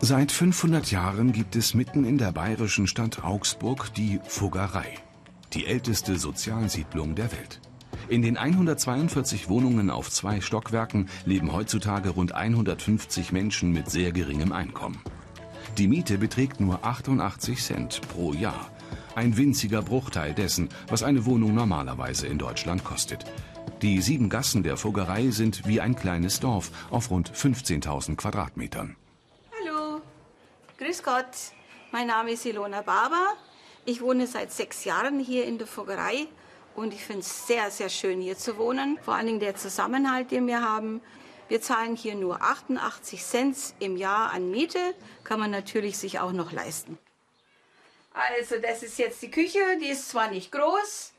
Seit 500 Jahren gibt es mitten in der bayerischen Stadt Augsburg die Fuggerei, die älteste Sozialsiedlung der Welt. In den 142 Wohnungen auf zwei Stockwerken leben heutzutage rund 150 Menschen mit sehr geringem Einkommen. Die Miete beträgt nur 88 Cent pro Jahr. Ein winziger Bruchteil dessen, was eine Wohnung normalerweise in Deutschland kostet. Die sieben Gassen der Fuggerei sind wie ein kleines Dorf auf rund 15.000 Quadratmetern. Grüß Gott, mein Name ist Ilona Barber. Ich wohne seit sechs Jahren hier in der Fuggerei und ich finde es sehr, sehr schön hier zu wohnen. Vor allen Dingen der Zusammenhalt, den wir haben. Wir zahlen hier nur 88 Cent im Jahr an Miete, kann man natürlich sich auch noch leisten. Also das ist jetzt die Küche, die ist zwar nicht groß,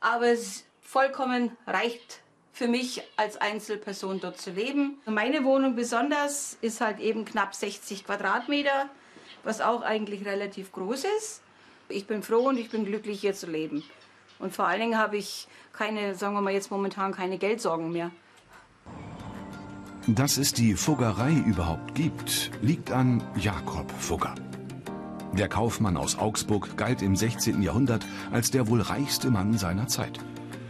aber vollkommen reicht für mich als Einzelperson dort zu leben. Meine Wohnung besonders ist halt eben knapp 60 Quadratmeter, was auch eigentlich relativ groß ist. Ich bin froh und ich bin glücklich hier zu leben. Und vor allen Dingen habe ich keine, sagen wir mal jetzt momentan keine Geldsorgen mehr. Dass es die Fuggerei überhaupt gibt, liegt an Jakob Fugger. Der Kaufmann aus Augsburg galt im 16. Jahrhundert als der wohl reichste Mann seiner Zeit.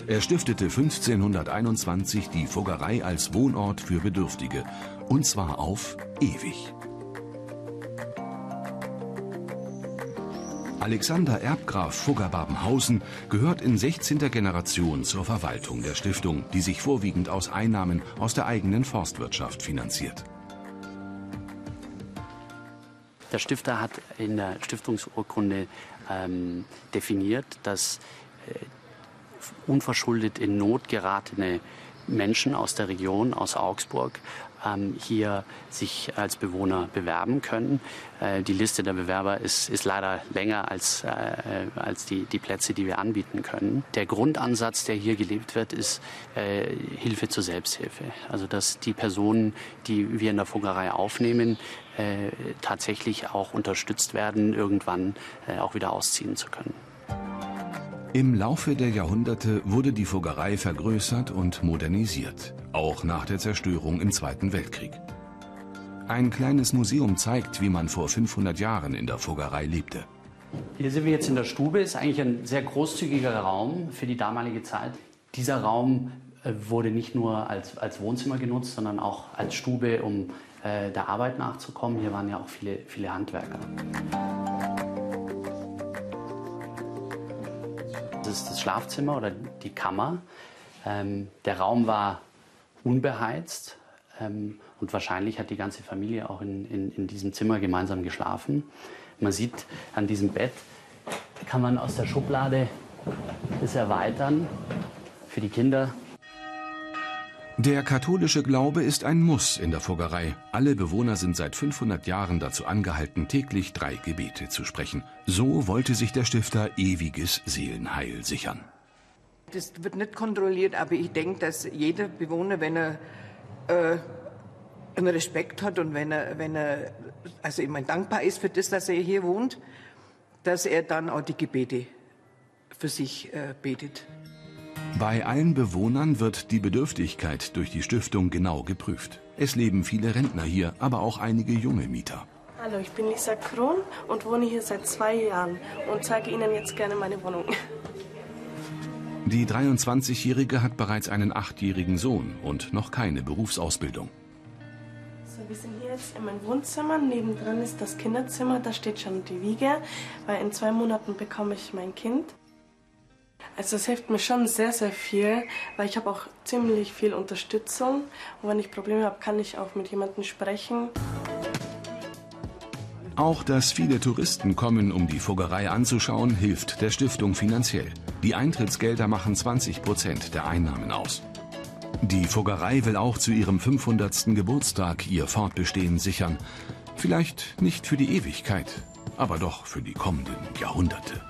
Er stiftete 1521 die Fuggerei als Wohnort für Bedürftige, und zwar auf ewig. Alexander Erbgraf Fugger-Babenhausen gehört in 16. Generation zur Verwaltung der Stiftung, die sich vorwiegend aus Einnahmen aus der eigenen Forstwirtschaft finanziert. Der Stifter hat in der Stiftungsurkunde ähm, definiert, dass äh, unverschuldet in Not geratene Menschen aus der Region, aus Augsburg, ähm, hier sich als Bewohner bewerben können. Äh, die Liste der Bewerber ist, ist leider länger als, äh, als die, die Plätze, die wir anbieten können. Der Grundansatz, der hier gelebt wird, ist äh, Hilfe zur Selbsthilfe. Also dass die Personen, die wir in der Fuggerei aufnehmen, tatsächlich auch unterstützt werden, irgendwann auch wieder ausziehen zu können. Im Laufe der Jahrhunderte wurde die Fuggerei vergrößert und modernisiert, auch nach der Zerstörung im Zweiten Weltkrieg. Ein kleines Museum zeigt, wie man vor 500 Jahren in der Fuggerei lebte. Hier sind wir jetzt in der Stube, ist eigentlich ein sehr großzügiger Raum für die damalige Zeit. Dieser Raum äh, wurde nicht nur als, als Wohnzimmer genutzt, sondern auch als Stube, um äh, der Arbeit nachzukommen. Hier waren ja auch viele, viele Handwerker. Ist das Schlafzimmer oder die Kammer. Ähm, der Raum war unbeheizt ähm, und wahrscheinlich hat die ganze Familie auch in, in, in diesem Zimmer gemeinsam geschlafen. Man sieht an diesem Bett, kann man aus der Schublade das erweitern für die Kinder. Der katholische Glaube ist ein Muss in der Fuggerei. Alle Bewohner sind seit 500 Jahren dazu angehalten, täglich drei Gebete zu sprechen. So wollte sich der Stifter ewiges Seelenheil sichern. Das wird nicht kontrolliert, aber ich denke, dass jeder Bewohner, wenn er äh, einen Respekt hat und wenn er, wenn er, also meine, dankbar ist für das, dass er hier wohnt, dass er dann auch die Gebete für sich äh, betet. Bei allen Bewohnern wird die Bedürftigkeit durch die Stiftung genau geprüft. Es leben viele Rentner hier, aber auch einige junge Mieter. Hallo, ich bin Lisa Kron und wohne hier seit zwei Jahren und zeige Ihnen jetzt gerne meine Wohnung. Die 23-Jährige hat bereits einen achtjährigen Sohn und noch keine Berufsausbildung. So, wir sind hier jetzt in meinem Wohnzimmer. Nebendran ist das Kinderzimmer. Da steht schon die Wiege, weil in zwei Monaten bekomme ich mein Kind. Also es hilft mir schon sehr, sehr viel, weil ich habe auch ziemlich viel Unterstützung. Und wenn ich Probleme habe, kann ich auch mit jemandem sprechen. Auch dass viele Touristen kommen, um die Fuggerei anzuschauen, hilft der Stiftung finanziell. Die Eintrittsgelder machen 20 Prozent der Einnahmen aus. Die Fuggerei will auch zu ihrem 500. Geburtstag ihr Fortbestehen sichern. Vielleicht nicht für die Ewigkeit, aber doch für die kommenden Jahrhunderte.